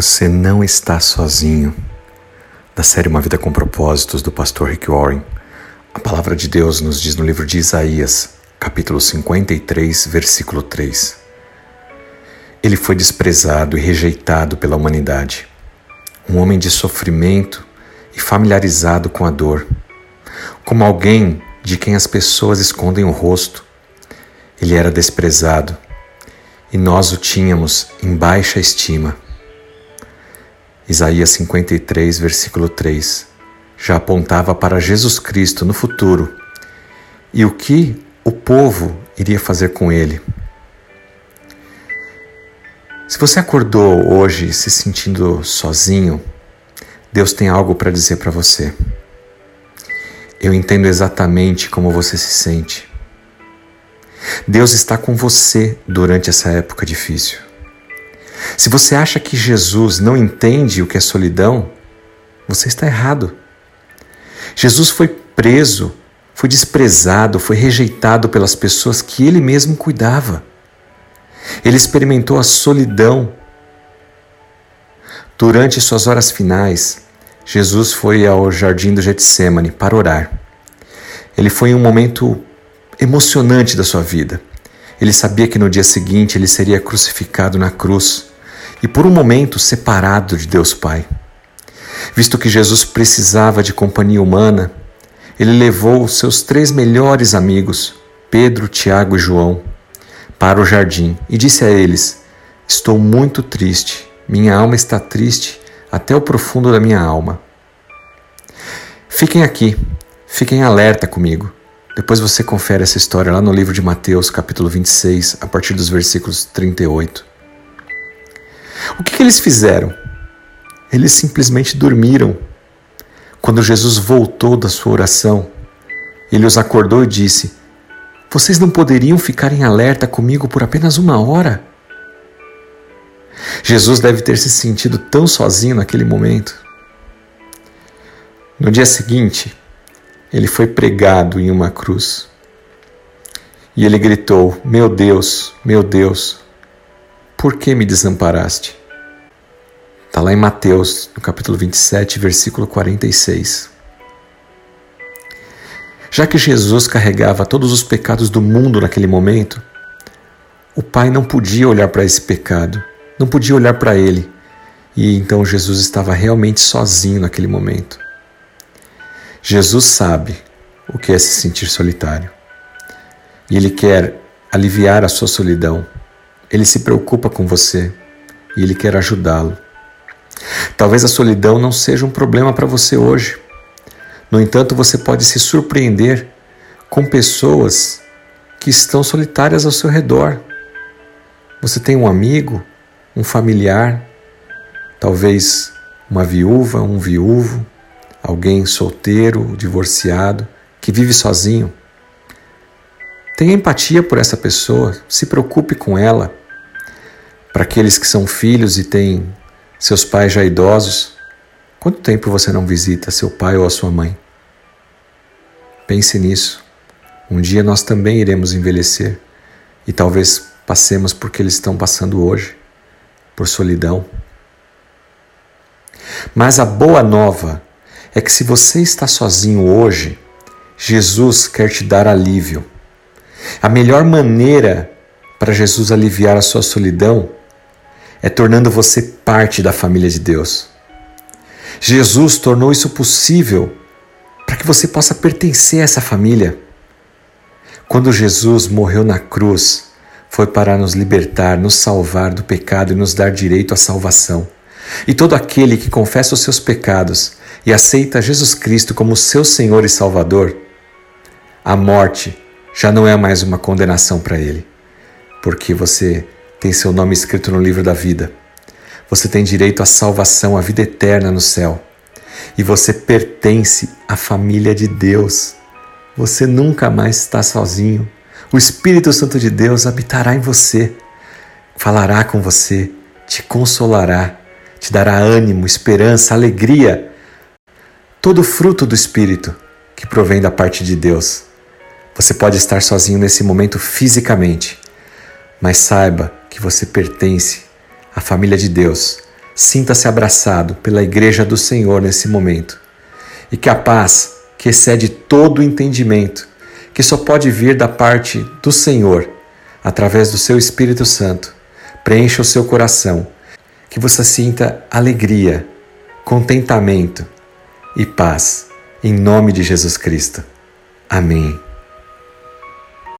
Você não está sozinho. Da série Uma Vida com Propósitos, do pastor Rick Warren, a palavra de Deus nos diz no livro de Isaías, capítulo 53, versículo 3. Ele foi desprezado e rejeitado pela humanidade, um homem de sofrimento e familiarizado com a dor, como alguém de quem as pessoas escondem o rosto. Ele era desprezado e nós o tínhamos em baixa estima. Isaías 53, versículo 3, já apontava para Jesus Cristo no futuro e o que o povo iria fazer com ele. Se você acordou hoje se sentindo sozinho, Deus tem algo para dizer para você. Eu entendo exatamente como você se sente. Deus está com você durante essa época difícil. Se você acha que Jesus não entende o que é solidão, você está errado. Jesus foi preso, foi desprezado, foi rejeitado pelas pessoas que ele mesmo cuidava. Ele experimentou a solidão. Durante suas horas finais, Jesus foi ao jardim do Getsemane para orar. Ele foi em um momento emocionante da sua vida. Ele sabia que no dia seguinte ele seria crucificado na cruz e por um momento separado de Deus Pai. Visto que Jesus precisava de companhia humana, ele levou seus três melhores amigos, Pedro, Tiago e João, para o jardim e disse a eles: Estou muito triste, minha alma está triste até o profundo da minha alma. Fiquem aqui, fiquem alerta comigo. Depois você confere essa história lá no livro de Mateus, capítulo 26, a partir dos versículos 38. O que, que eles fizeram? Eles simplesmente dormiram. Quando Jesus voltou da sua oração, ele os acordou e disse: Vocês não poderiam ficar em alerta comigo por apenas uma hora? Jesus deve ter se sentido tão sozinho naquele momento. No dia seguinte, ele foi pregado em uma cruz. E ele gritou: Meu Deus, meu Deus, por que me desamparaste? Está lá em Mateus, no capítulo 27, versículo 46. Já que Jesus carregava todos os pecados do mundo naquele momento, o Pai não podia olhar para esse pecado, não podia olhar para ele, e então Jesus estava realmente sozinho naquele momento. Jesus sabe o que é se sentir solitário e ele quer aliviar a sua solidão ele se preocupa com você e ele quer ajudá-lo. Talvez a solidão não seja um problema para você hoje. No entanto, você pode se surpreender com pessoas que estão solitárias ao seu redor. Você tem um amigo, um familiar, talvez uma viúva, um viúvo, alguém solteiro, divorciado, que vive sozinho. Tenha empatia por essa pessoa, se preocupe com ela. Para aqueles que são filhos e têm seus pais já idosos, quanto tempo você não visita seu pai ou a sua mãe? Pense nisso. Um dia nós também iremos envelhecer e talvez passemos por que eles estão passando hoje, por solidão. Mas a boa nova é que se você está sozinho hoje, Jesus quer te dar alívio. A melhor maneira para Jesus aliviar a sua solidão é tornando você parte da família de Deus. Jesus tornou isso possível para que você possa pertencer a essa família. Quando Jesus morreu na cruz, foi para nos libertar, nos salvar do pecado e nos dar direito à salvação. E todo aquele que confessa os seus pecados e aceita Jesus Cristo como seu Senhor e Salvador, a morte já não é mais uma condenação para ele, porque você tem seu nome escrito no livro da vida. Você tem direito à salvação, à vida eterna no céu. E você pertence à família de Deus. Você nunca mais está sozinho. O Espírito Santo de Deus habitará em você, falará com você, te consolará, te dará ânimo, esperança, alegria, todo fruto do Espírito que provém da parte de Deus. Você pode estar sozinho nesse momento fisicamente, mas saiba que você pertence à família de Deus, sinta-se abraçado pela Igreja do Senhor nesse momento. E que a paz, que excede todo entendimento, que só pode vir da parte do Senhor, através do seu Espírito Santo, preencha o seu coração, que você sinta alegria, contentamento e paz, em nome de Jesus Cristo. Amém.